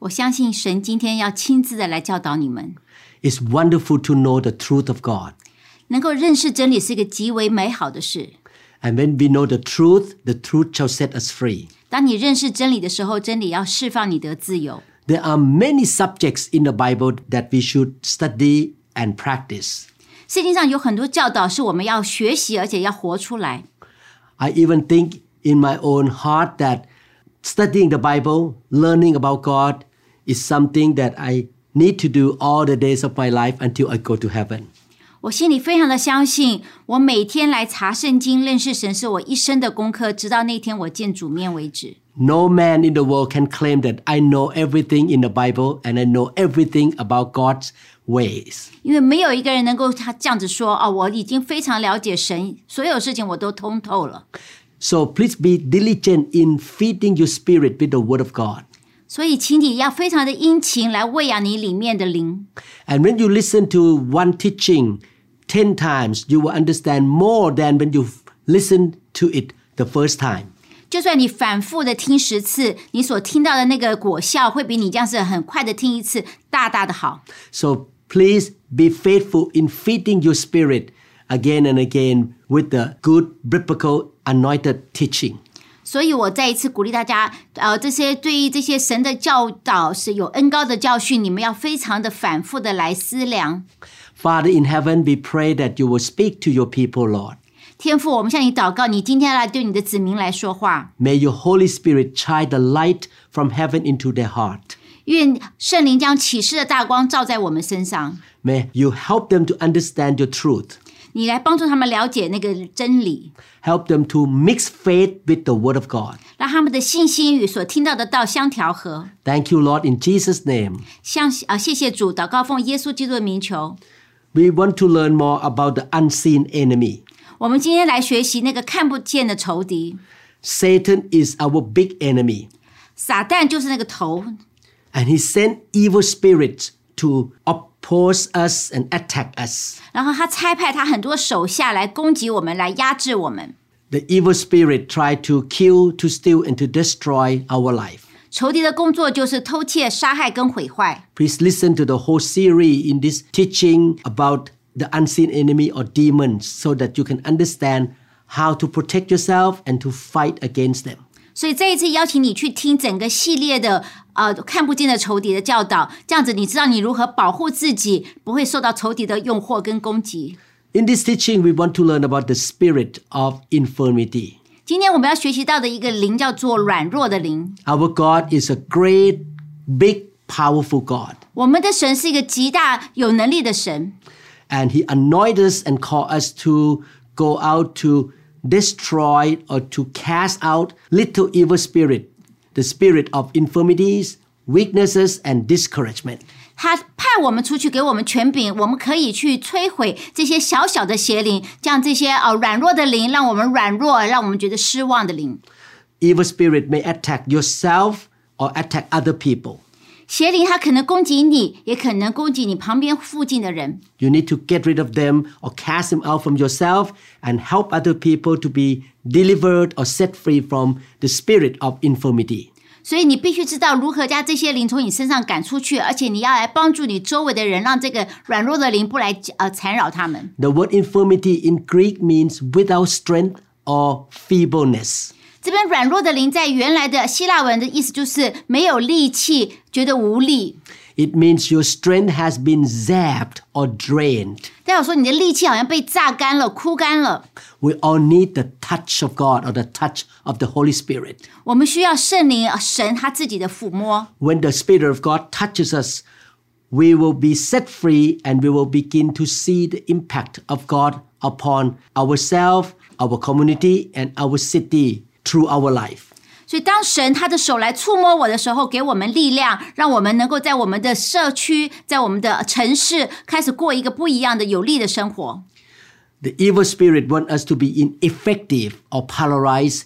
我相信神今天要亲自的来教导你们， It's wonderful to know the truth of God. 能够认识真理是一个极为美好的事。 And when we know the truth, the truth shall set us free. 当你认识真理的时候，真理要释放你得自由。 There are many subjects in the Bible that we should study and practice. 圣经上有很多教导是我们要学习，而且要活出来。 I even think in my own heart that studying the Bible, learning about God, is something that I need to do all the days of my life until I go to heaven. 我心里非常的相信，我每天来查圣经、认识神是我一生的功课，直到那天我见主面为止。 No man in the world can claim that I know everything in the Bible and I know everything about God's ways. 因为没有一个人能够他这样子说哦，我已经非常了解神，所有事情我都通透了。 So please be diligent in feeding your spirit with the Word of God. 所以，请你要非常的殷勤来喂养你里面的灵。 And when you listen to one teaching 10 times, you will understand more than when you listen to it the first time. 就算你反复的听十次，你所听到的那个果效，会比你这样子很快的听一次大大的好。 So please be faithful in feeding your spirit again and again with the good biblical anointed teaching. 所以我再一次鼓励大家，呃，这些对于这些神的教导是有恩高的教训，你们要非常的反复的来思量。 Father in heaven, we pray that you will speak to your people, Lord. 天父，我们向你祷告，你今天来对你的子民来说话， May your Holy Spirit shine the light from heaven into their heart. 愿圣灵将启示的大光照在我们身上， May you help them to understand your truth. 你来帮助他们了解那个真理， Help them to mix faith with the Word of God. 让他们的信心与所听到的道相调和。 Thank you, Lord, in Jesus' name. 向啊，谢谢主，祷告奉耶稣基督的名求。 We want to learn more about the unseen enemy. 我们今天来学习那个看不见的仇敌， Satan is our big enemy, 撒旦就是那个头， and he sent evil spirits to oppose us and attack us. 然后他差派他很多手下来攻击我们，来压制我们。 The evil spirit tried to kill, to steal, and to destroy our life. 仇敌的工作就是偷窃、杀害跟毁坏。 Please listen to the whole series in this teaching about the unseen enemy or demons so that you can understand how to protect yourself and to fight against them. 所以这一次邀请你去听整个系列的 呃看不见的仇敌的教导，这样子你知道你如何保护自己，不会受到仇敌的诱惑跟攻击。 In this teaching, we want to learn about the spirit of infirmity. 今天我们要学习到的一个灵叫做软弱的灵。 Our God is a great, big, powerful God. 我们的神是一个极大有能力的神， And He anointed us and called us to go out to destroy or to cast out little evil spirit, the spirit of infirmities, weaknesses, and discouragement. 他派我们出去，给我们权柄，我们可以去摧毁这些小小的邪灵，像这些呃软弱的灵，让我们软弱，让我们觉得失望的灵。 Evil spirit may attack yourself or attack other people. 邪灵它可能攻击你，也可能攻击你旁边附近的人。 You need to get rid of them or cast them out from yourself and help other people to be delivered or set free from the spirit of infirmity. 所以你必须知道如何将这些灵从你身上赶出去，而且你要来帮助你周围的人，让这个软弱的灵不来呃缠扰他们。 The word infirmity in Greek means without strength or feebleness. 这边软弱的灵在原来的希腊文的意思就是没有力气，觉得无力。 It means your strength has been zapped or drained. 代表说你的力气好像被榨干了、枯干了。 We all need the touch of God or the touch of the Holy Spirit. 我们需要圣灵、呃神他自己的抚摸。 When the Spirit of God touches us, we will be set free and we will begin to see the impact of God upon ourselves, our community, and our city through our life. 所以，当神他的手来触摸我的时候，给我们力量，让我们能够在我们的社区、在我们的城市开始过一个不一样的有力的生活。 The evil spirit want us to be ineffective or polarized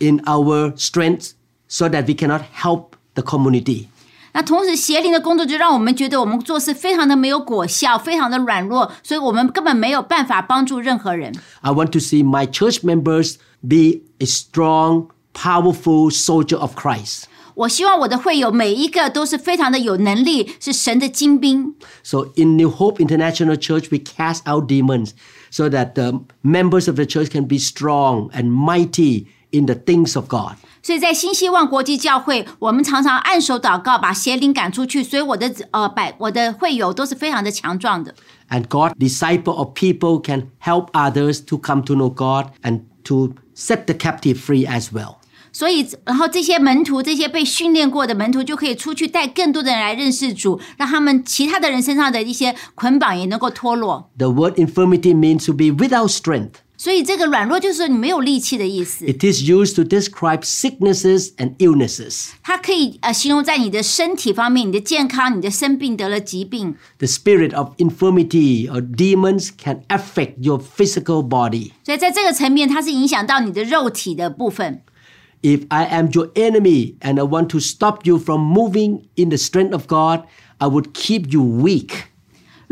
in our strength so that we cannot help the community. 那同时，邪灵的工作就让我们觉得我们做事非常的没有果效，非常的软弱，所以我们根本没有办法帮助任何人。 I want to see my church members be a strong, powerful soldier of Christ. 我希望我的会友每一个都是非常的有能力，是神的精兵。 So in New Hope International Church, we cast out demons so that the members of the church can be strong and mighty in the things of God. 所以在新希望国际教会，我们常常按手祷告，把邪灵赶出去。所以我的呃百我的会友都是非常的强壮的。 And God, disciple of people, can help others to come to know God and to set the captive free as well. 所以，然后这些门徒，这些被训练过的门徒，就可以出去带更多的人来认识主，让他们其他的人身上的一些捆绑也能够脱落。 The word infirmity means to be without strength. 所以，这个软弱就是说你没有力气的意思。 It is used to describe sicknesses and illnesses. 它可以呃形容在你的身体方面，你的健康，你的生病得了疾病。 The spirit of infirmity or demons can affect your physical body. 所以在这个层面，它是影响到你的肉体的部分。 If I am your enemy and I want to stop you from moving in the strength of God, I would keep you weak.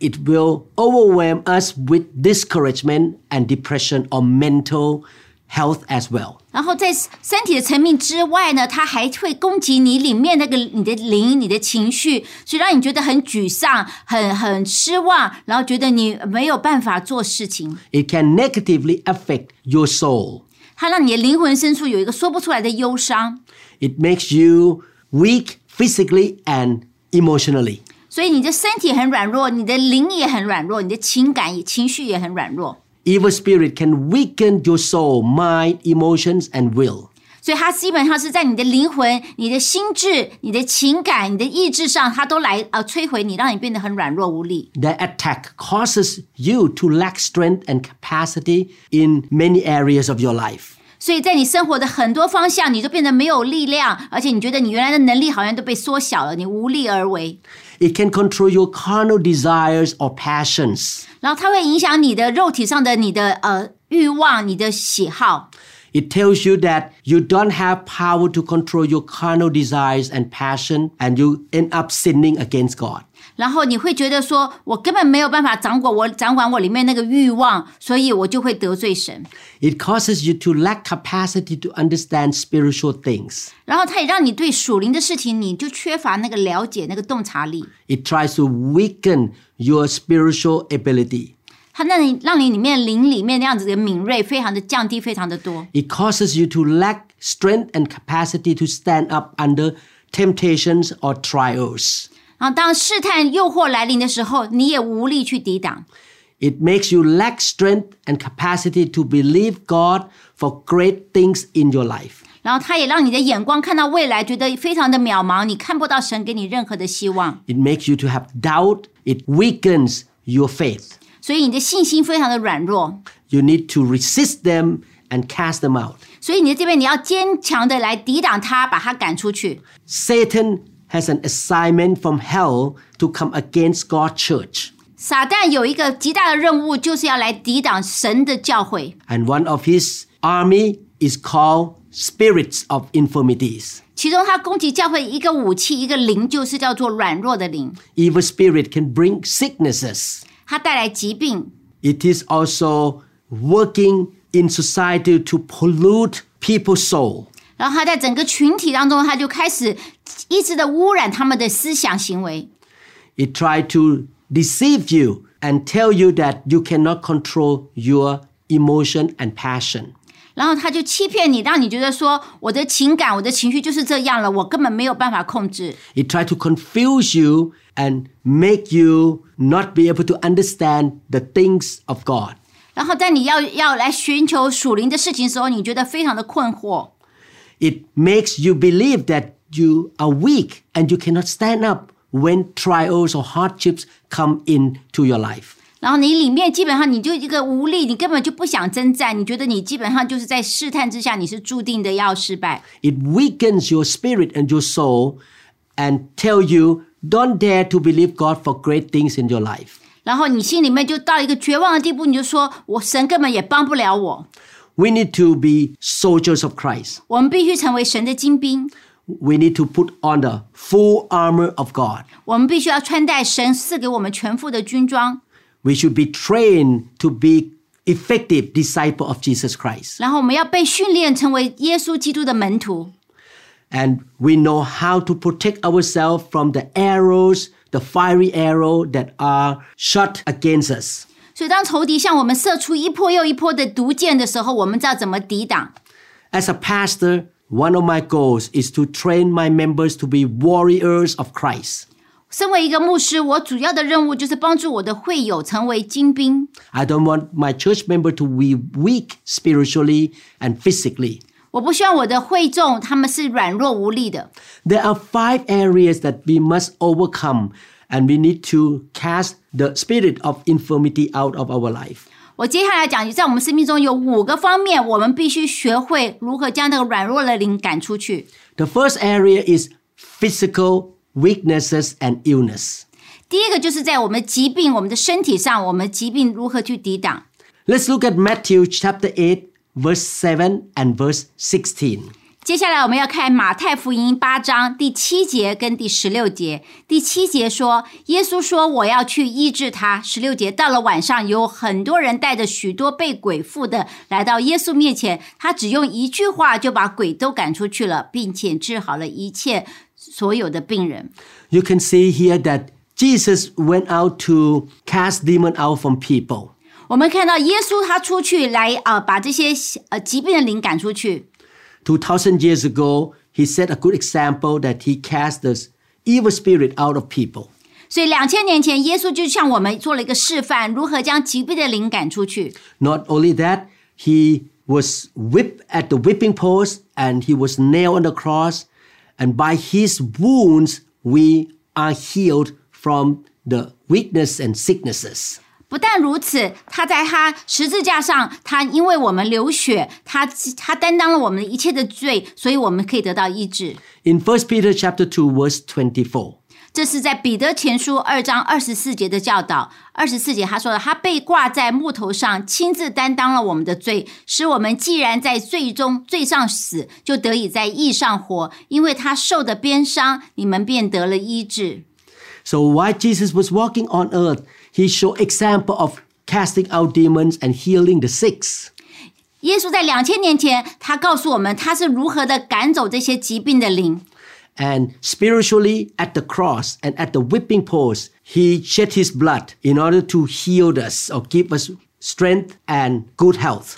it will overwhelm us with discouragement and depression or mental health as well. 然后在身体的层面之外呢，它还会攻击你里面那个你的灵、你的情绪，所以让你觉得很沮丧、很很失望，然后觉得你没有办法做事情。 It can negatively affect your soul. 它让你的灵魂深处有一个说不出来的忧伤， It makes you weak physically and emotionally. 所以你的身体很软弱，你的灵也很软弱，你的情感也情绪也很软弱。 Evil spirit can weaken your soul, mind, emotions, and will. 所以它基本上是在你的灵魂、你的心智、你的情感、你的意志上，它都来呃摧毁你，让你变得很软弱无力。 Their attack causes you to lack strength and capacity in many areas of your life. 所以在你生活的很多方向，你就变得没有力量，而且你觉得你原来的能力好像都被缩小了，你无力而为。 It can control your carnal desires or passions. 然后它会影响你的肉体上的你的呃欲望、你的喜好。 It tells you that you don't have power to control your carnal desires and passion, and you end up sinning against God. 然后你会觉得说，我根本没有办法掌管我掌管我里面那个欲望，所以我就会得罪神。 It causes you to lack capacity to understand spiritual things. 然后它也让你对属灵的事情，你就缺乏那个了解、那个洞察力。 It tries to weaken your spiritual ability. 它让你让你里面灵里面那样子的敏锐，非常的降低，非常的多。 It causes you to lack strength and capacity to stand up under temptations or trials. 然后当试探、诱惑来临的时候，你也无力去抵挡。 It makes you lack strength and capacity to believe God for great things in your life. 然后它也让你的眼光看到未来，觉得非常的渺茫，你看不到神给你任何的希望， It makes you to have doubt. It weakens your faith. 所以你的信心非常的软弱。 You need to resist them and cast them out. 所以你在这边你要坚强的来抵挡它，把它赶出去。 Satan has an assignment from hell to come against God's church. 撒旦有一个极大的任务，就是要来抵挡神的教会。 And one of his army is called spirits of infirmities. 其中，他攻击教会一个武器，一个灵，就是叫做软弱的灵， Evil spirit can bring sicknesses. 它带来疾病。 It is also working in society to pollute people's soul. 然后他在整个群体当中，他就开始一直的污染他们的思想行为。 It try to deceive you and tell you that you cannot control your emotion and passion. 然后他就欺骗你，让你觉得说我的情感、我的情绪就是这样了，我根本没有办法控制。 It tries to confuse you and make you not be able to understand the things of God. 然后在你要要来寻求属灵的事情的时候，你觉得非常的困惑。 It makes you believe that you are weak and you cannot stand up when trials or hardships come into your life. 然后你里面基本上你就一个无力，你根本就不想征战，你觉得你基本上就是在试探之下，你是注定的要失败。 It weakens your spirit and your soul and tell you don't dare to believe God for great things in your life. 然后你心里面就到一个绝望的地步，你就说我神根本也帮不了我， We need to be soldiers of Christ. 我们必须成为神的精兵， We need to put on the full armor of God. 我们必须要穿戴神赐给我们全副的军装， We should be trained to be effective disciple of Jesus Christ. 然后我们要被训练成为耶稣基督的门徒。 And we know how to protect ourselves from the arrows, the fiery arrow that are shot against us. 所以当仇敌向我们射出一波又一波的毒箭的时候，我们知道怎么抵挡。 As a pastor, one of my goals is to train my members to be warriors of Christ. 身为一个牧师，我主要的任务就是帮助我的会友成为精兵。 I don't want my church member to be weak spiritually and physically. 我不希望我的会众他们是软弱无力的。 There are five areas that we must overcome, and we need to cast the spirit of infirmity out of our life. 我接下来讲，在我们生命中有五个方面，我们必须学会如何将那个软弱的灵赶出去。 The first area is physical weaknesses and illness. 第一个就是在我们疾病、我们的身体上，我们疾病如何去抵挡。 Let's look at Matthew chapter 8, verse 7 and verse 16. 接下来我们要看马太福音八章第七节跟第十六节。第七节说，耶稣说我要去医治他。十六节到了晚上，有很多人带着许多被鬼附的来到耶稣面前，他只用一句话就把鬼都赶出去了，并且治好了一切所有的病人。You can see here that Jesus went out to cast demon out from people. 我们看到耶稣他出去来啊、呃把这些呃疾病的灵赶出去。2,000 years ago, he set a good example that he cast the evil spirit out of people. 所以两千年前，耶稣就向我们做了一个示范，如何将疾病的灵赶出去。 Not only that, he was whipped at the whipping post and he was nailed on the cross. And by his wounds, we are healed from the weakness and sicknesses. 不但如此，他在他十字架上，他因为我们流血，他他担当了我们一切的罪，所以我们可以得到医治。 In 1 Peter chapter 2, verse 24. 这是在彼得前书二章二十四节的教导。二十四节他说了，他被挂在木头上，亲自担当了我们的罪，使我们既然在罪中罪上死，就得以在义上活。因为他受的鞭伤，你们便得了医治。 So while Jesus was walking on earth, he showed example of casting out demons and healing the sick. 耶稣在两千年前，他告诉我们他是如何的赶走这些疾病的灵。 And spiritually, at the cross and at the whipping post, he shed his blood in order to heal us or give us strength and good health.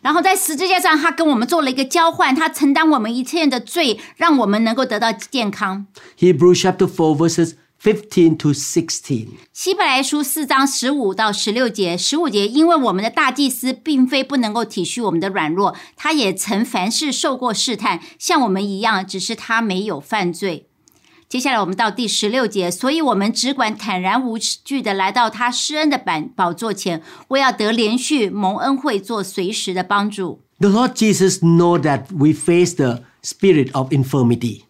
然后在十字架上，他跟我们做了一个交换，他承担我们一切的罪，让我们能够得到健康。 Hebrews chapter 4, verses 15 to 16. 希伯来书四章十五到十六节，十五节，因为我们的大祭司并非不能够体恤我们的软弱，他也曾凡事受过试探，像我们一样，只是他没有犯罪。接下来我们到第十六节，所以我们只管坦然无惧的来到他施恩的板宝座前，为要得连续蒙恩惠，做随时的帮助。 The Lord Jesus know that we face the spirit of infirmity.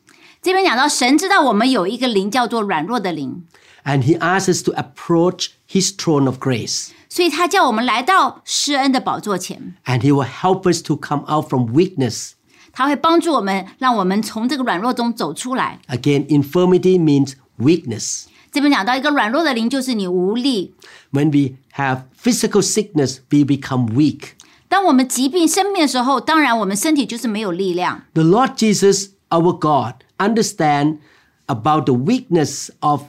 这边讲到，神知道我们有一个灵叫做软弱的灵， And he asks us to approach his throne of grace. 所以他叫我们来到施恩的宝座前， And he will help us to come out from weakness. 他会帮助我们，让我们从这个软弱中走出来。 Again, infirmity means weakness. 这边讲到一个软弱的灵，就是你无力。 When we have physical sickness, we become weak. 当我们疾病生病的时候，当然我们身体就是没有力量。 The Lord Jesus, our God, understand about the weakness of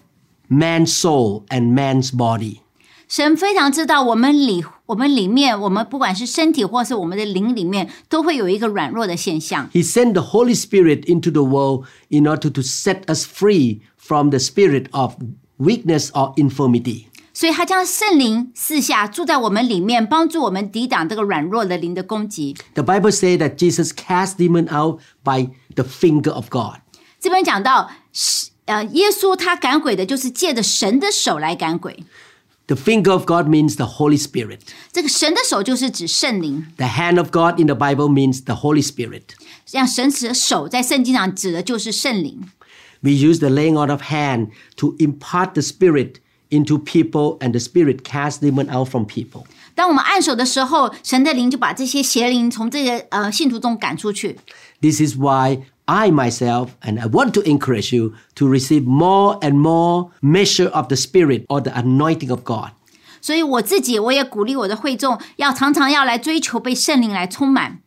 man's soul and man's body. 神非常知道我们里我们里面，我们不管是身体或是我们的灵里面，都会有一个软弱的现象。 He sent the Holy Spirit into the world in order to set us free from the spirit of weakness or infirmity. 所以他将圣灵四下住在我们里面，帮助我们抵挡这个软弱的灵的攻击。 The Bible says that Jesus cast demon out by the finger of God. 这边讲到，是呃，耶稣他赶鬼的，就是借着神的手来赶鬼。 The finger of God means the Holy Spirit. 这个神的手就是指圣灵， The hand of God in the Bible means the Holy Spirit. 像神指的手在圣经上指的就是圣灵。 We use the laying on of hand to impart the Spirit into people, and the Spirit cast demon out from people. 当我们按手的时候，神的灵就把这些邪灵从这个呃信徒中赶出去。 This is why I myself, and I want to encourage you to receive more and more measure of the Spirit or the anointing of God. 所以我自己我也鼓励我的会众，要常常要来追求被圣灵来充满。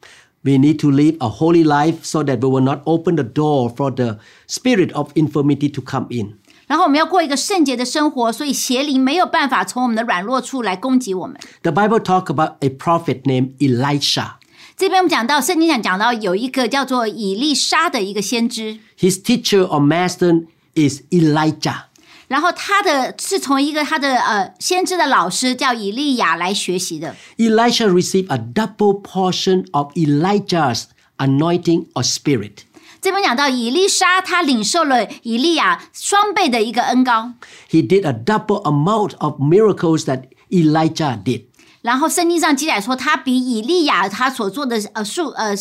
We need to live a holy life so that we will not open the door for the spirit of infirmity to come in. 然后我们要过一个圣洁的生活，所以邪灵没有办法从我们的软弱处来攻击我们。 The Bible talk about a prophet named Elisha. 这边我们讲到圣经上讲到有一个叫做以利沙的一个先知， His teacher or master is Elijah. 然后他的是从一个他的呃先知的老师叫以利亚来学习的。 Elisha received a double portion of Elijah's anointing or spirit. 这边讲到以利沙，他领受了以利亚双倍的一个恩高。 He did a double amount of miracles that Elijah did. 然后圣经上记载说，他比以利亚他所做的呃数呃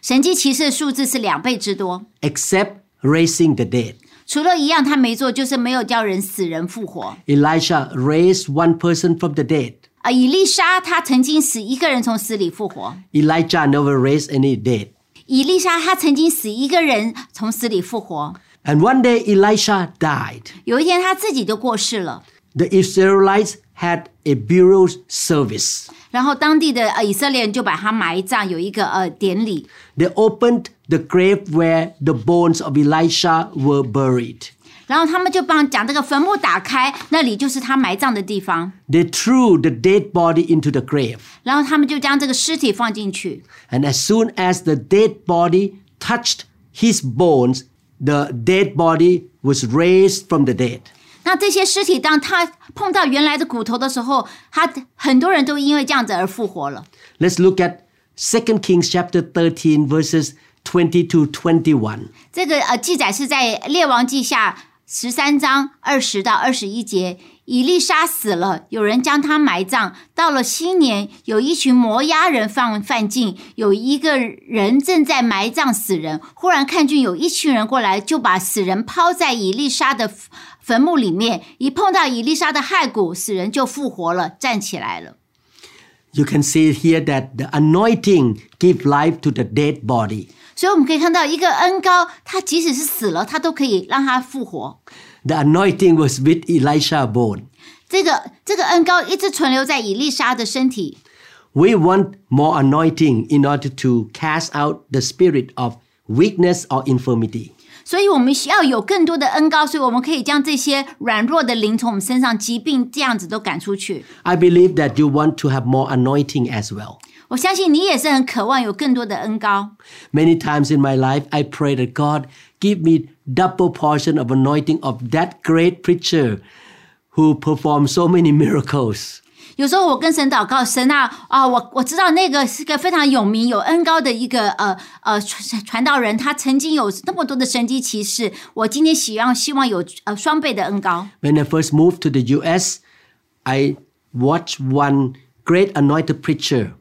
神迹奇事的数字是两倍之多。 except raising the dead. 除了一样他没做，就是没有叫人死人复活。 Elisha raised one person from the dead. 啊，以利沙他曾经使一个人从死里复活。 Elijah never raised any dead. 以利沙他曾经使一个人从死里复活。 And one day Elisha died. 有一天他自己就过世了。 The Israelites had a burial service. 然后当地的呃以色列人就把他埋葬，有一个呃典礼。 They opened the grave where the bones of Elisha were buried. 然后他们就帮将这个坟墓打开，那里就是他埋葬的地方。 They threw the dead body into the grave. 然后他们就将这个尸体放进去。 And as soon as the dead body touched his bones, the dead body was raised from the dead. 那这些尸体，当他碰到原来的骨头的时候，他很多人都因为这样子而复活了。Let's look at Second Kings chapter thirteen verses twenty to twenty one 这个呃记载是在列王记下十三章二十到二十一节。以利沙死了，有人将他埋葬。到了新年，有一群摩押人犯犯境，有一个人正在埋葬死人。忽然看见有一群人过来，就把死人抛在以利沙的坟墓里面。一碰到以利沙的骸骨，死人就复活了，站起来了。 You can see here that the anointing give life to the dead body. 所以我们可以看到，一个恩高，他即使是死了，他都可以让他复活。 The anointing was with Elisha bone. 这个这个恩高一直存留在以利沙的身体。 We want more anointing in order to cast out the spirit of weakness or infirmity. 所以我们需要有更多的恩高，所以我们可以将这些软弱的灵从我们身上、疾病这样子都赶出去。 I believe that you want to have more anointing as well. 我相信你也是很渴望有更多的恩高。 Many times in my life, I pray that God give me double portion of anointing of that great preacher who performed so many miracles. 有时候我跟神祷告，神啊啊，我我知道那个是个非常有名、有恩高的一个呃呃传传道人，他曾经有那么多的神迹奇事。我今天希望希望有呃双倍的恩高。 When I first moved to the US, I watched one great anointed preacher.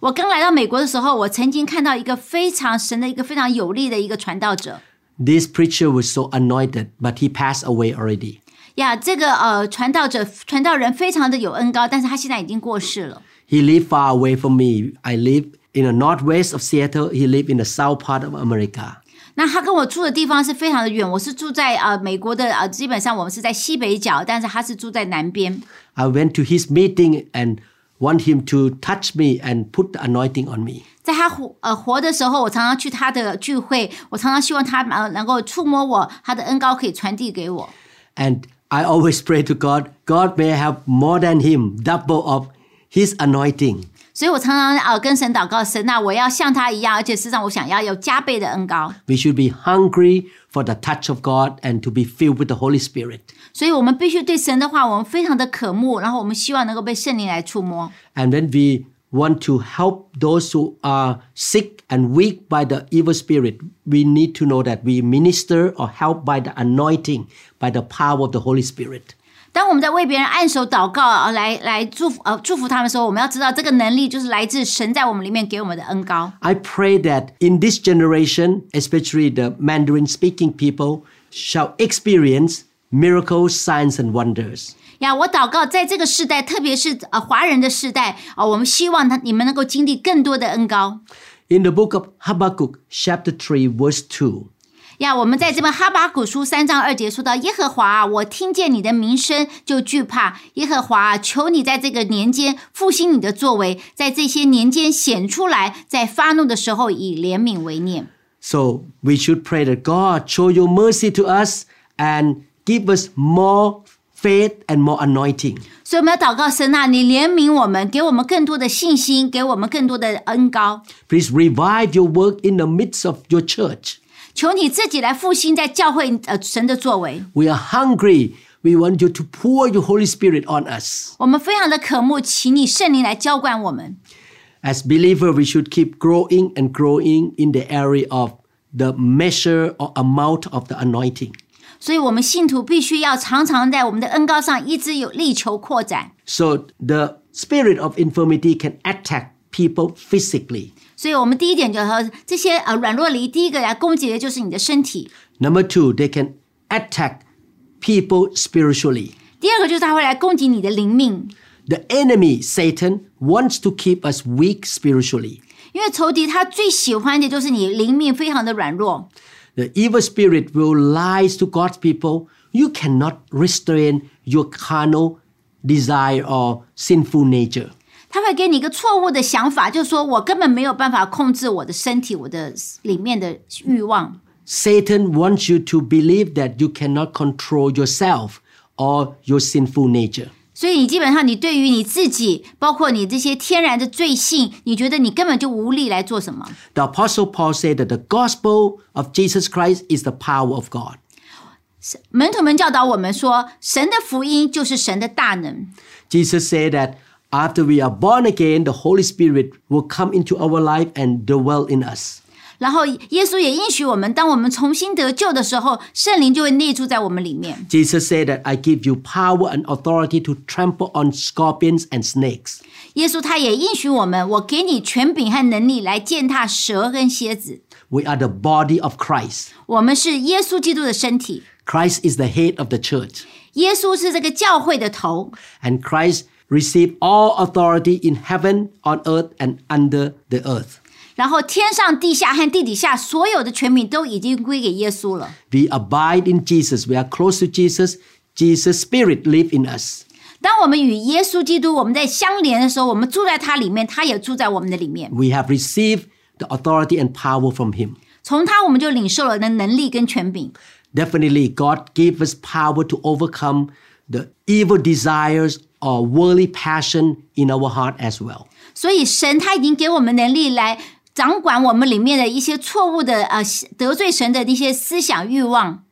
我刚来到美国的时候，我曾经看到一个非常神的一个非常有力的一个传道者。 This preacher was so anointed, but he passed away already. 呀，这个呃传道者传道人非常的有恩高，但是他现在已经过世了。 He lived far away from me. I live in the northwest of Seattle. He lived in the south part of America. 那他跟我住的地方是非常的远，我是住在呃美国的呃，基本上我们是在西北角，但是他是住在南边。 I went to his meeting and want him to touch me and put the anointing on me. 在他活呃活的时候，我常常去他的聚会，我常常希望他呃能够触摸我，他的恩高可以传递给我。 And I always pray to God, God may have more than him, double of his anointing. 所以我常常呃跟神祷告，神啊，我要像他一样，而且事实上我想要有加倍的恩高。 We should be hungry for the touch of God and to be filled with the Holy Spirit. 所以我们必须对神的话，我们非常的渴慕，然后我们希望能够被圣灵来触摸。 And when we want to help those who are sick and weak by the evil spirit, we need to know that we minister or help by the anointing, by the power of the Holy Spirit. 当我们在为别人按手祷告，呃，来来祝福呃祝福他们的时候，我们要知道这个能力就是来自神在我们里面给我们的恩高。 I pray that in this generation, especially the Mandarin speaking people, shall experience miracles, signs, and wonders. 呀，我祷告，在这个时代，特别是呃华人的时代啊、我们希望他你们能够经历更多的恩高。 In the book of Habakkuk, chapter 3, verse 2, 呀，我们在这本哈巴谷书三章二节说到：“耶和华啊，我听见你的名声就惧怕。耶和华啊，求你在这个年间复兴你的作为，在这些年间显出来，在发怒的时候以怜悯为念。 So we should pray that God show your mercy to us and give us more faith and more anointing. ”所以我们要祷告神啊，你怜悯我们，给我们更多的信心，给我们更多的恩高。 Please revive your work in the midst of your church. 求你自己来复兴在教会呃神的作为。 We are hungry. We want you to pour your Holy Spirit on us. 我们非常的渴慕，请你圣灵来浇灌我们。 As believer, we should keep growing and growing in the area of the measure or amount of the anointing. 所以，我们信徒必须要常常在我们的恩高上一直有力求扩展。So the spirit of infirmity can attack people physically. 所以我们第一点就是说，这些呃软弱离，第一个来攻击的就是你的身体；Number two, they can attack people spiritually. 第二个就是他会来攻击你的灵命，The enemy, Satan, wants to keep us weak spiritually. 因为仇敌他最喜欢的就是你灵命非常的软弱。The evil spirit will lie to God's people. You cannot restrain your carnal desire or sinful nature. 他会给你一个错误的想法，就是说我根本没有办法控制我的身体，我的里面的欲望。 Satan wants you to believe that you cannot control yourself or your sinful nature. 所以你基本上，你对于你自己，包括你这些天然的罪性，你觉得你根本就无力来做什么。 The Apostle Paul said that the gospel of Jesus Christ is the power of God. 门徒们教导我们说，神的福音就是神的大能。 Jesus said that after we are born again, the Holy Spirit will come into our life and dwell in us. 然后耶稣也应许我们，当我们重新得救的时候，圣灵就会内住在我们里面。 Jesus said that I give you power and authority to trample on scorpions and snakes. 耶稣他也应许我们，我给你权柄和能力来践踏蛇跟蝎子。 We are the body of Christ. 我们是耶稣基督的身体， Christ is the head of the church. 耶稣是这个教会的头， And Christ received all authority in heaven, on earth, and under the earth. 然后天上地下和地底下所有的权柄都已经归给耶稣了。 We abide in Jesus. We are close to Jesus. Jesus' spirit live in us. 当我们与耶稣基督我们在相连的时候，我们住在他里面，他也住在我们的里面。 We have received the authority and power from him. 从他我们就领受了的能力跟权柄。 Definitely, God gave us power to overcome the evil desires or worldly passion in our heart as well. 所以神他已经给我们能力来 掌管我们里面的一些错误的呃得罪神的一些思想欲望。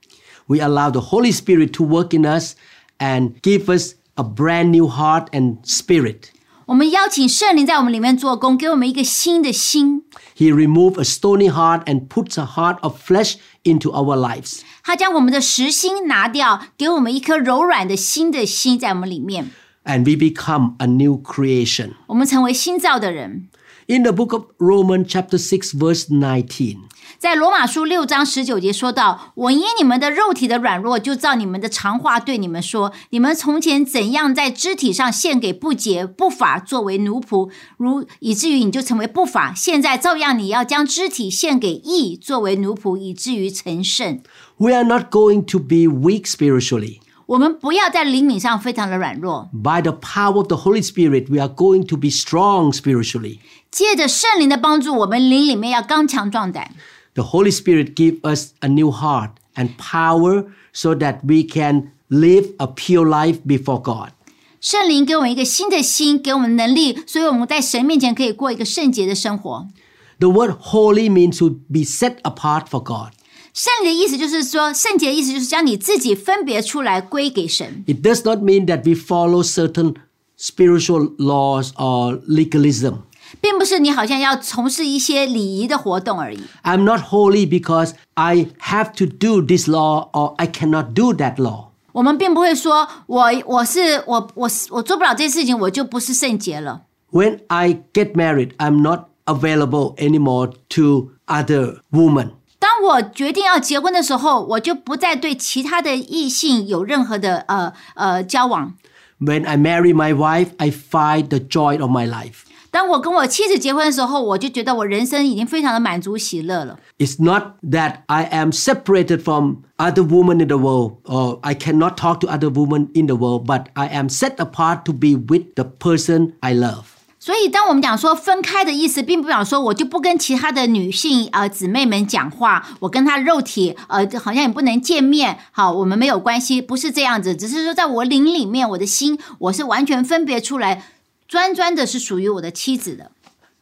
We allow the Holy Spirit to work in us and give us a brand new heart and spirit. 我们邀请圣灵在我们里面做工，给我们一个新的心。 He removed a stony heart and puts a heart of flesh into our lives. 他将我们的实心拿掉，给我们一颗柔软的新的心在我们里面。 And we become a new creation. 我们成为新造的人。 In the book of Romans, chapter 6, verse 19, 在罗马书六章十九节说到：“我因你们的肉体的软弱，就照你们的常话对你们说：你们从前怎样在肢体上献给不洁不法作为奴仆，如以至于你就成为不法；现在照样你要将肢体献给义作为奴仆，以至于成圣。 we are not going to be weak spiritually. 我们不要在灵敏上非常的软弱， By the power of the Holy Spirit, we are going to be strong spiritually. 借着圣灵的帮助，我们灵里面要刚强壮胆。 The Holy Spirit give us a new heart and power so that we can live a pure life before God. 圣灵给我们一个新的心，给我们能力，所以我们在神面前可以过一个圣洁的生活。 The word holy means to be set apart for God. 圣灵的意思就是说，圣洁的意思就是将你自己分别出来归给神， It does not mean that we follow certain spiritual laws or legalism. 并不是你好像要从事一些礼仪的活动而已。 I'm not holy because I have to do this law or I cannot do that law. 我们并不会说我我是我我我做不了这些事情，我就不是圣洁了。 When I get married, I'm not available anymore to other women. 当我决定要结婚的时候，我就不再对其他的异性有任何的呃呃交往。 When I marry my wife, I find the joy of my life. 当我跟我妻子结婚的时候，我就觉得我人生已经非常的满足喜乐了。It's not that I am separated from other women in the world or I cannot talk to other women in the world, but I am set apart to be with the person I love. 所以，当我们讲说分开的意思，并不表说我就不跟其他的女性呃姊妹们讲话，我跟她肉体呃好像也不能见面，好，我们没有关系，不是这样子，只是说在我灵里面，我的心我是完全分别出来，专专的是属于我的妻子的。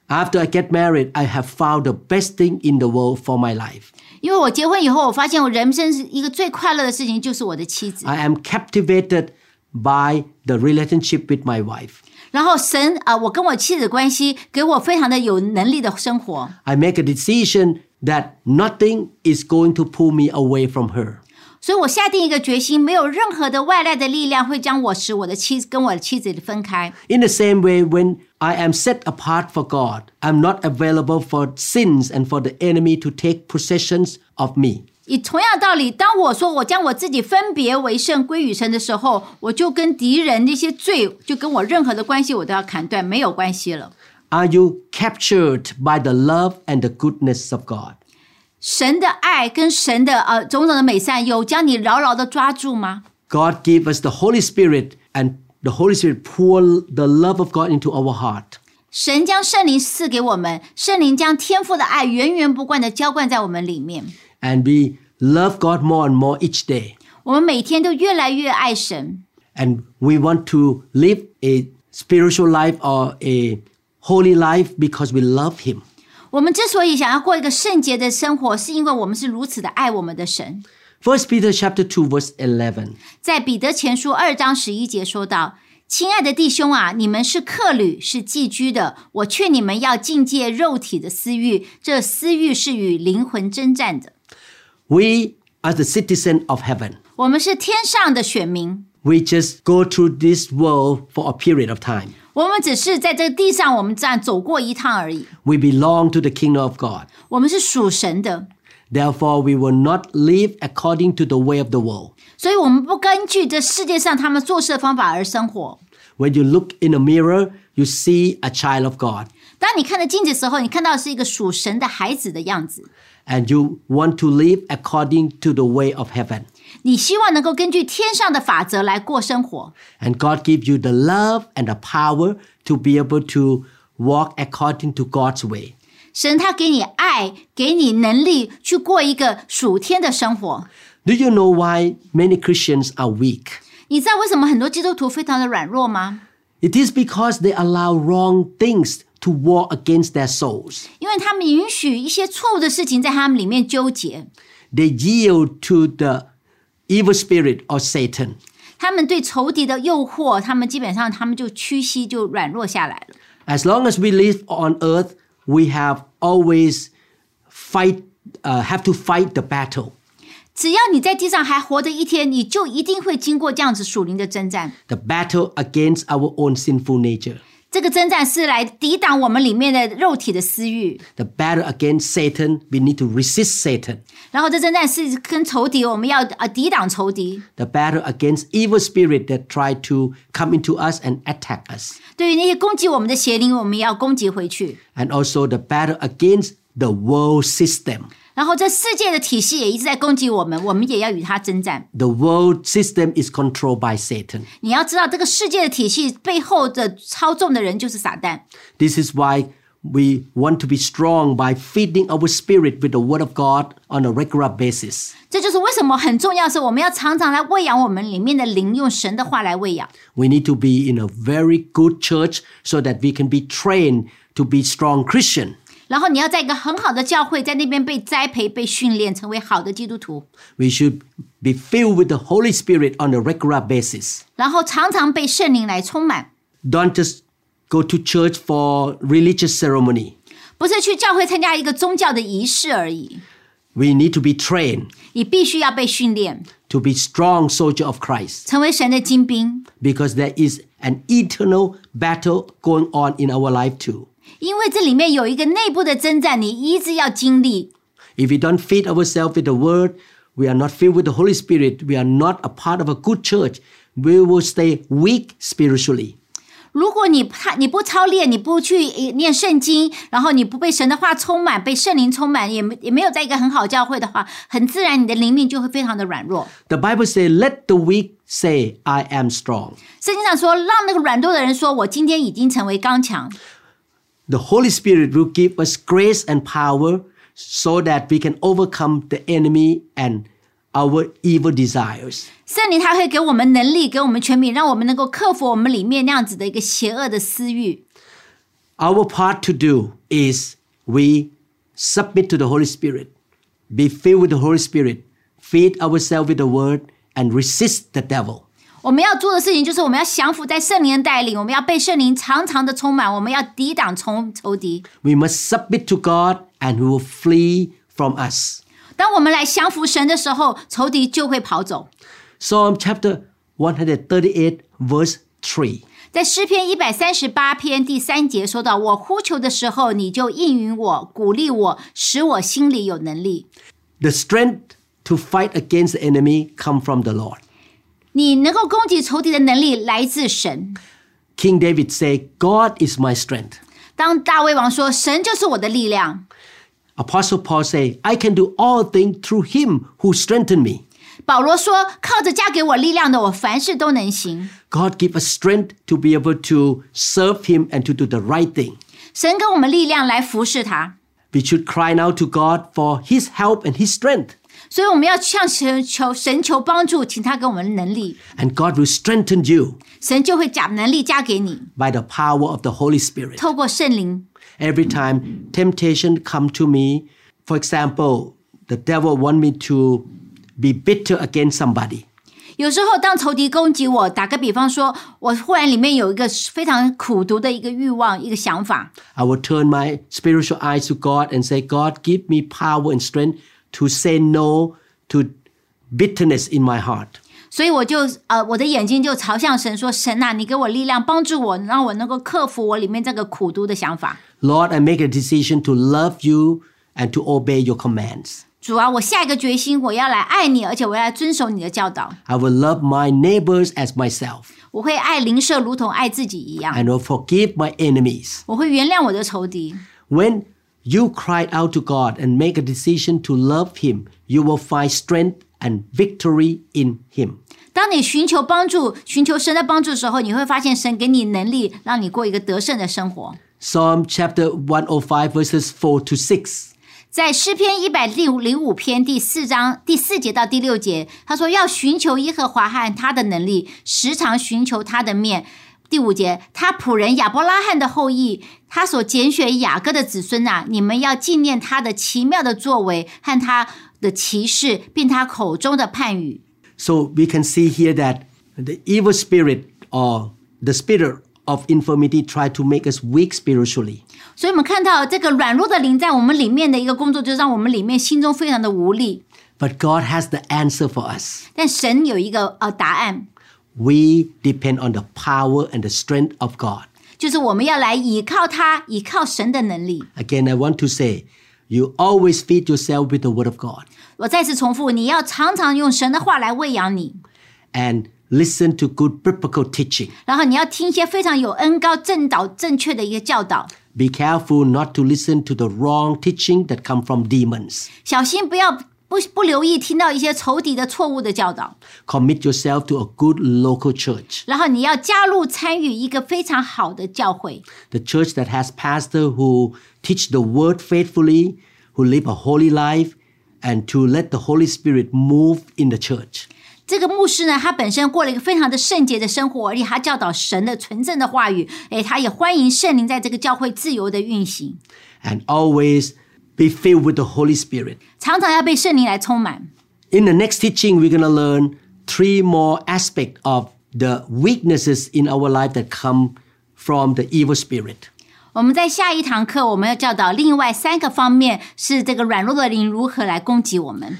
After I get married, I have found the best thing in the world for my life. 因为我结婚以后，我发现我人生是一个最快乐的事情，就是我的妻子。 I am captivated by the relationship with my wife. 然后神啊、呃我跟我妻子的关系给我非常的有能力的生活， I make a decision that nothing is going to pull me away from her. 所以我下定一个决心，没有任何的外来的力量会将我使我的妻跟我的妻子分开。 In the same way, when I am set apart for God, I'm not available for sins and for the enemy to take possessions of me. 以同样的道理，当我说我将我自己分别为圣归于神的时候，我就跟敌人那些罪，就跟我任何的关系，我都要砍断，没有关系了。 Are you captured by the love and the goodness of God? 神的爱跟神的呃种种的美善，有将你牢牢的抓住吗？ God gave us the Holy Spirit, and the Holy Spirit pour the love of God into our heart. 神将圣灵赐给我们，圣灵将天赋的爱源源不断的浇灌在我们里面。 And we love God more and more each day. 我们每天都越来越爱神， And we want to live a spiritual life or a holy life because we love Him. 我们之所以想要过一个圣洁的生活，是因为我们是如此的爱我们的神。 First Peter chapter 2 verse 11. 在彼得前书二章十一节说道：“亲爱的弟兄啊，你们是客旅，是寄居的。我劝你们要禁戒肉体的私欲，这私欲是与灵魂征战的。 We are the citizen of heaven. 我们是天上的选民， We just go through this world for a period of time. 我们只是在这个地上，我们这样走过一趟而已。 We belong to the kingdom of God. 我们是属神的， Therefore, we will not live according to the way of the world. 所以我们不根据这世界上他们做事的方法而生活。 When you look in a mirror, you see a child of God. 当你看着镜子的时候，你看到的是一个属神的孩子的样子。 And you want to live according to the way of heaven. 你希望能够根据天上的法则来过生活， And God gives you the love and the power to be able to walk according to God's way. 神他给你爱，给你能力去过一个属天的生活。 Do you know why many Christians are weak? 你知道为什么很多基督徒非常的软弱吗？ It is because they allow wrong things to war against their souls. 因为他们允许一些错误的事情在他们里面纠结， They yield to the evil spirit or Satan. 他们对仇敌的诱惑，他们基本上他们就屈膝，就软弱下来了。 As long as we live on earth, we have always fight, uh, have to fight the battle. 只要你在地上还活着一天，你就一定会经过这样子属灵的征战。 The battle against our own sinful nature. 这个征战是来抵挡我们里面的肉体的私欲， The battle against Satan, we need to resist Satan. 然后这征战是跟仇敌，我们要呃抵挡仇敌。 The battle against evil spirit that try to come into us and attack us. 对于那些攻击我们的邪灵，我们也要攻击回去。 And also the battle against the world system. 然后这世界的体系也一直在攻击我们，我们也要与它征战。 The world system is controlled by Satan. 你要知道，这个世界的体系背后的操纵的人就是撒旦。 This is why we want to be strong by feeding our spirit with the Word of God on a regular basis. 这就是为什么很重要，是我们要常常来喂养我们里面的灵，用神的话来喂养。 We need to be in a very good church so that we can be trained to be strong Christian. 然后你要在一个很好的教会，在那边被栽培、被训练，成为好的基督徒。 We should be filled with the Holy Spirit on a regular basis. 然后常常被圣灵来充满， Don't just go to church for religious ceremony. 不是去教会参加一个宗教的仪式而已。 We need to be trained 你必须要被训练， to be strong soldier of Christ 成为神的精兵， because there is an eternal battle going on in our life too. 因为这里面有一个内部的征战，你一直要经历。 If we don't feed ourselves with the word, we are not filled with the Holy Spirit, we are not a part of a good church, we will stay weak spiritually. 如果你怕你不操练，你不去呃念圣经，然后你不被神的话充满，被圣灵充满，也没也没有在一个很好教会的话，很自然你的灵命就会非常的软弱。 The Bible says, Let the weak say, I am strong. 圣经上说，让那个软弱的人说：“我今天已经成为刚强。 The Holy Spirit will give us grace and power so that we can overcome the enemy and our evil desires. ”圣灵他会给我们能力，给我们权柄，让我们能够克服我们里面那样子的一个邪恶的私欲。 Our part to do is we submit to the Holy Spirit, be filled with the Holy Spirit, feed ourselves with the word, and resist the devil. 我们要做的事情就是，我们要降服在圣灵的带领，我们要被圣灵常常的充满，我们要抵挡仇仇敌。 We must submit to God and He will flee from us. 当我们来降服神的时候，仇敌就会跑走。 Psalm chapter 138, verse 3. 在诗篇一百三十八篇第三节说到：“我呼求的时候，你就应允我，鼓励我，使我心里有能力。 The strength to fight against the enemy come from the Lord. 你能够攻击仇敌的能力来自神。 King David said, God is my strength. 当大卫王说：“神就是我的力量。 ’，Apostle Paul said, I can do all things through him who strengthened me. ”保罗说：“靠着加给我力量的，我凡事都能行。 God give us strength to be able to serve him and to do the right thing. ”神给我们力量来服侍他， We should cry out to God for his help and his strength. 所以我们要向神求神求帮助，请他给我们能力， And God will strengthen you 神就会加能力加给你， by the power of the Holy Spirit. 透过圣灵。 Every time temptation come to me, for example, the devil want me to be bitter against somebody. 有时候，当仇敌攻击我，打个比方说，我忽然里面有一个非常苦毒的一个欲望、一个想法， I will turn my spiritual eyes to God and say, God, give me power and strength to say no to bitterness in my heart. 所以我就呃，我的眼睛就朝向神说：“神啊，你给我力量，帮助我，让我能够克服我里面这个苦毒的想法。” Lord, I make a decision to love you and to obey your commands. 主啊，我下一个决心，我要来爱你，而且我要来遵守你的教导。I will love my neighbors as myself. I will forgive my enemies. 我会原谅我的仇敌。When you cry out to God and make a decision to love Him, you will find strength and victory in Him. 当你寻求帮助、寻求神的帮助的时候，你会发现神给你能力，让你过一个得胜的生活。Psalm chapter one o five verses four to six 在诗篇一百零五篇第四章第四节到第六节，他说要寻求耶和华和他的能力，时常寻求他的面。第五节，他仆人亚伯拉罕的后裔，他所拣选雅各的子孙呐、你们要纪念他的奇妙的作为和他的奇事，并他口中的判语。So we can see here that the evil spirit or the spirit of infirmity try to make us weak spiritually. 所以我们看到这个软弱的灵在我们里面的一个工作，就是让我们里面心中非常的无力。But God has the answer for us. 但神有一个呃答案。We depend on the power and the strength of God. 就是我们要来倚靠他，倚靠神的能力。Again, I want to say. You always feed yourself with the word of God. 我再次重复，你要常常用神的话来喂养你。And listen to good biblical teaching. 然后你要听一些非常有恩膏、正导、正确的一个教导。Be careful not to listen to the wrong teaching that come from demons. 小心不要不不留意听到一些仇敌的错误的教导， Commit yourself to a good local church, 然后你要加入参与一个非常好的教会， the church that has pastor who teach the word faithfully, who live a holy life, and to let the Holy Spirit move in the church. 这个牧师呢，他本身过了一个非常的圣洁的生活，而且他教导神的纯正的话语，诶，他也欢迎圣灵在这个教会自由的运行， And always be filled with the Holy Spirit. 常常要被圣灵来充满。 In the next teaching, we're going to learn three more aspects of the weaknesses in our life that come from the evil spirit. 我们在下一堂课，我们要教导另外三个方面，是这个软弱的灵如何来攻击我们。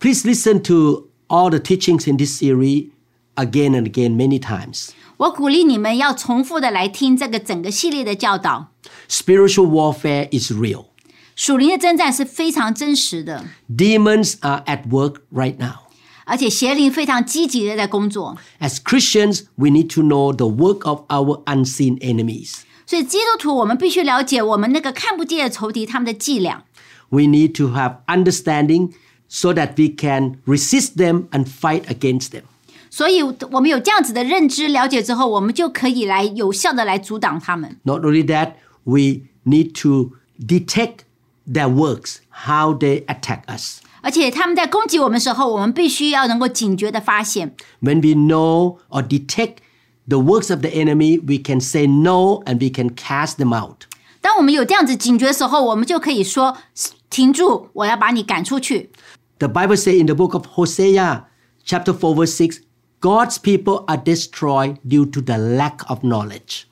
Please listen to all the teachings in this series again and again, many times. 我鼓励你们要重复的来听这个整个系列的教导。 Spiritual warfare is real. 属灵的征战是非常真实的， Demons are at work right now. 而且邪灵非常积极的在工作。 As Christians, we need to know the work of our unseen enemies. 所以基督徒，我们必须了解我们那个看不见的仇敌他们的伎俩。 We need to have understanding so that we can resist them and fight against them. 所以，我们有这样子的认知、了解之后，我们就可以来有效的来阻挡他们。 Not only that, we need to detect their works, how they attack us. 而且他们在攻击我们的时候，我们必须要能够警觉的发现。 When we know or detect the works of the enemy, we can say no and we can cast them out. 当我们有这样子警觉的时候，我们就可以说：“停住，我要把你赶出去。 The Bible says in the book of Hosea, chapter 4, verse 6, God's people are destroyed due to the lack of knowledge.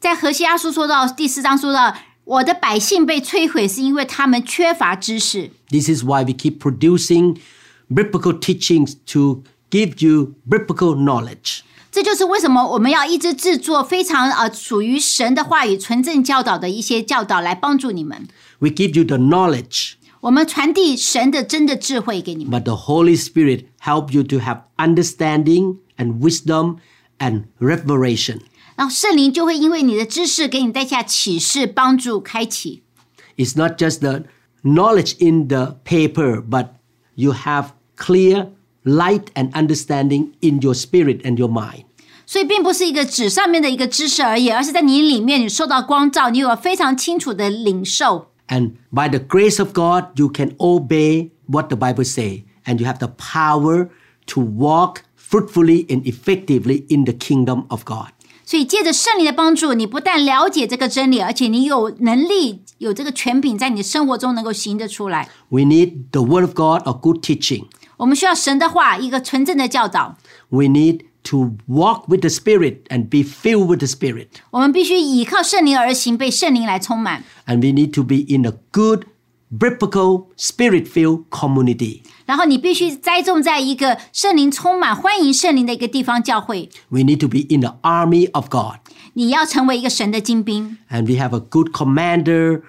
”在何西阿书说到第四章说到：“ 我的百姓被摧毁，是因为他们缺乏知识。This is why we keep producing biblical teachings to give you biblical knowledge. ”这就是为什么我们要一直制作非常呃属于神的话语、纯正教导的一些教导，来帮助你们。We give you the knowledge, 我们传递神的真的智慧给你们，but the Holy Spirit help you to have understanding and wisdom and revelation. 然后圣灵就会因为你的知识给你带下启示，帮助开启。 It's not just the knowledge in the paper, but you have clear light and understanding in your spirit and your mind. 所以并不是一个纸上面的一个知识而已，而是在你里面你受到光照，你有非常清楚的领受。 And by the grace of God, you can obey what the Bible say, and you have the power to walk fruitfully and effectively in the kingdom of God. 所以借着圣灵的帮助，你不但了解这个真理，而且你有能力、有这个权柄，在你的生活中能够行得出来。 We need the Word of God or good teaching. 我们需要神的话，一个纯正的教导。 We need to walk with the Spirit and be filled with the Spirit. 我们必须倚靠圣灵而行，被圣灵来充满。 And we need to be in a good, biblical, spirit filled community. 然后你必须栽种在一个圣灵充满、欢迎圣灵的一个地方教会。 We need to be in the army of God. 你要成为一个神的精兵， And we have a good commander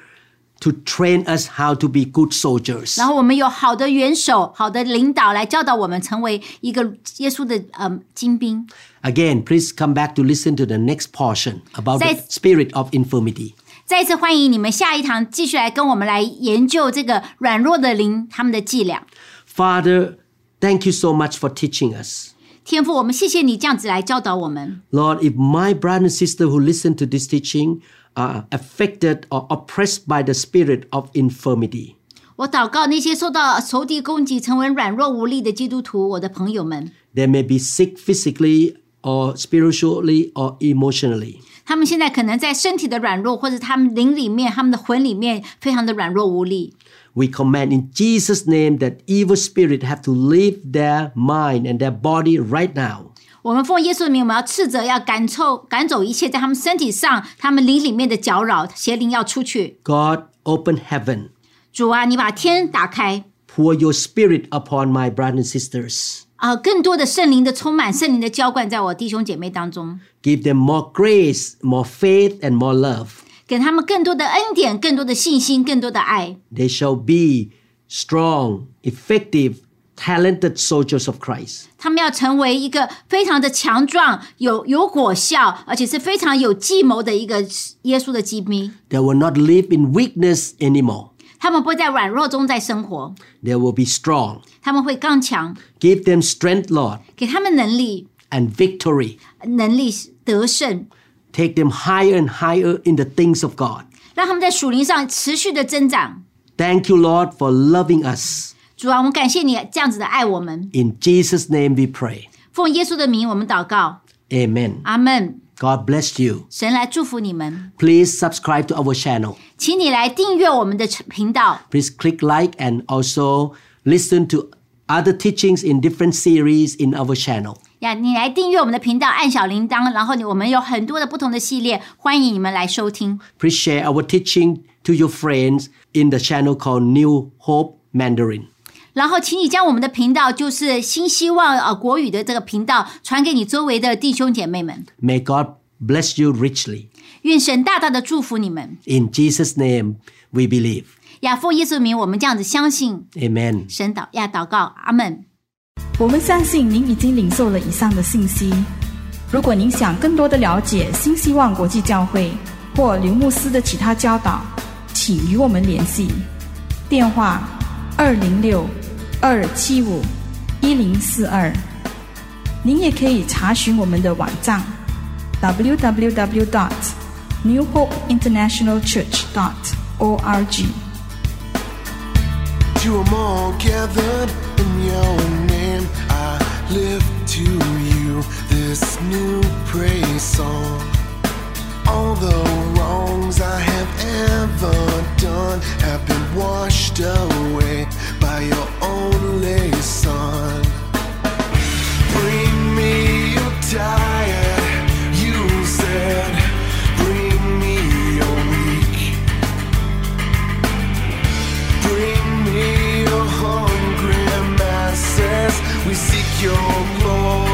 to train us how to be good soldiers. 然后我们有好的元首、好的领导来教导我们成为一个耶稣的呃精兵。 Again, please come back to listen to the next portion about the Say- spirit of infirmity. 再一次欢迎你们下一堂继续来跟我们来研究这个软弱的灵他们的伎俩。 Father, thank you so much for teaching us. 天父，我们谢谢你这样子来教导我们。 Lord, if my brother and sister who listen to this teaching are affected or oppressed by the spirit of infirmity, 我祷告那些受到仇敌攻击、成为软弱无力的基督徒，我的朋友们， they may be sick physically or spiritually or emotionally. 他们现在可能在身体的软弱，或者他们灵里面、他们的魂里面非常的软弱无力。 We command in Jesus' name that evil spirit have to leave their mind and their body right now. 我们奉耶稣的名，我们要斥责，要赶臭、赶走一切在他们身体上、他们灵里面的搅扰，邪灵要出去。 God, open heaven. 主啊，你把天打开， Pour your spirit upon my brothers and sisters. 啊、更多的圣灵的充满、圣灵的浇灌在我弟兄姐妹当中， Give them more grace, more faith, and more love. 给他们更多的恩典、更多的信心、更多的爱。 They shall be strong, effective, talented soldiers of Christ. 他们要成为一个非常的强壮、有有果效，而且是非常有计谋的一个耶稣的机密。 They will not live in weakness anymore. 他们不会在软弱中在生活， They will be strong. 他们会刚强， Give them strength, Lord, 给他们能力， and victory. 能力得胜， Take them higher and higher in the things of God. 让他们在属灵上持续的增长。 Thank you, Lord, for loving us. 主啊，我们感谢你这样子的爱我们。 In Jesus' name we pray. 奉耶稣的名，我们祷告， Amen. 阿门。 God bless you. 神来祝福你们， Please subscribe to our channel. 请你来订阅我们的频道， Please click like and also listen to other teachings in different series in our channel. 呀，你来订阅我们的频道，按小铃铛，然后你我们有很多的不同的系列，欢迎你们来收听。 Please share our teaching to your friends in the channel called New Hope Mandarin. 然后，请你将我们的频道，就是新希望呃国语的这个频道，传给你周围的弟兄姐妹们。May God bless you richly. 愿神大大的祝福你们。In Jesus' name we believe. 雅，奉耶稣名，我们这样子相信 Amen. 神祷呀，祷告，阿门。我们相信您已经领受了以上的信息。如果您想更多的了解新希望国际教会或刘牧师的其他教导，请与我们联系。电话：二零六二七五一零四二。您也可以查询我们的网站 www dot new hope international church dot org。 To them all gathered in your name, I lift to you this new praise song. All the wrongs I have ever done have been washed away only Son. Bring me your tired, you said. Bring me your weak. Bring me your hungry masses. We seek your glory.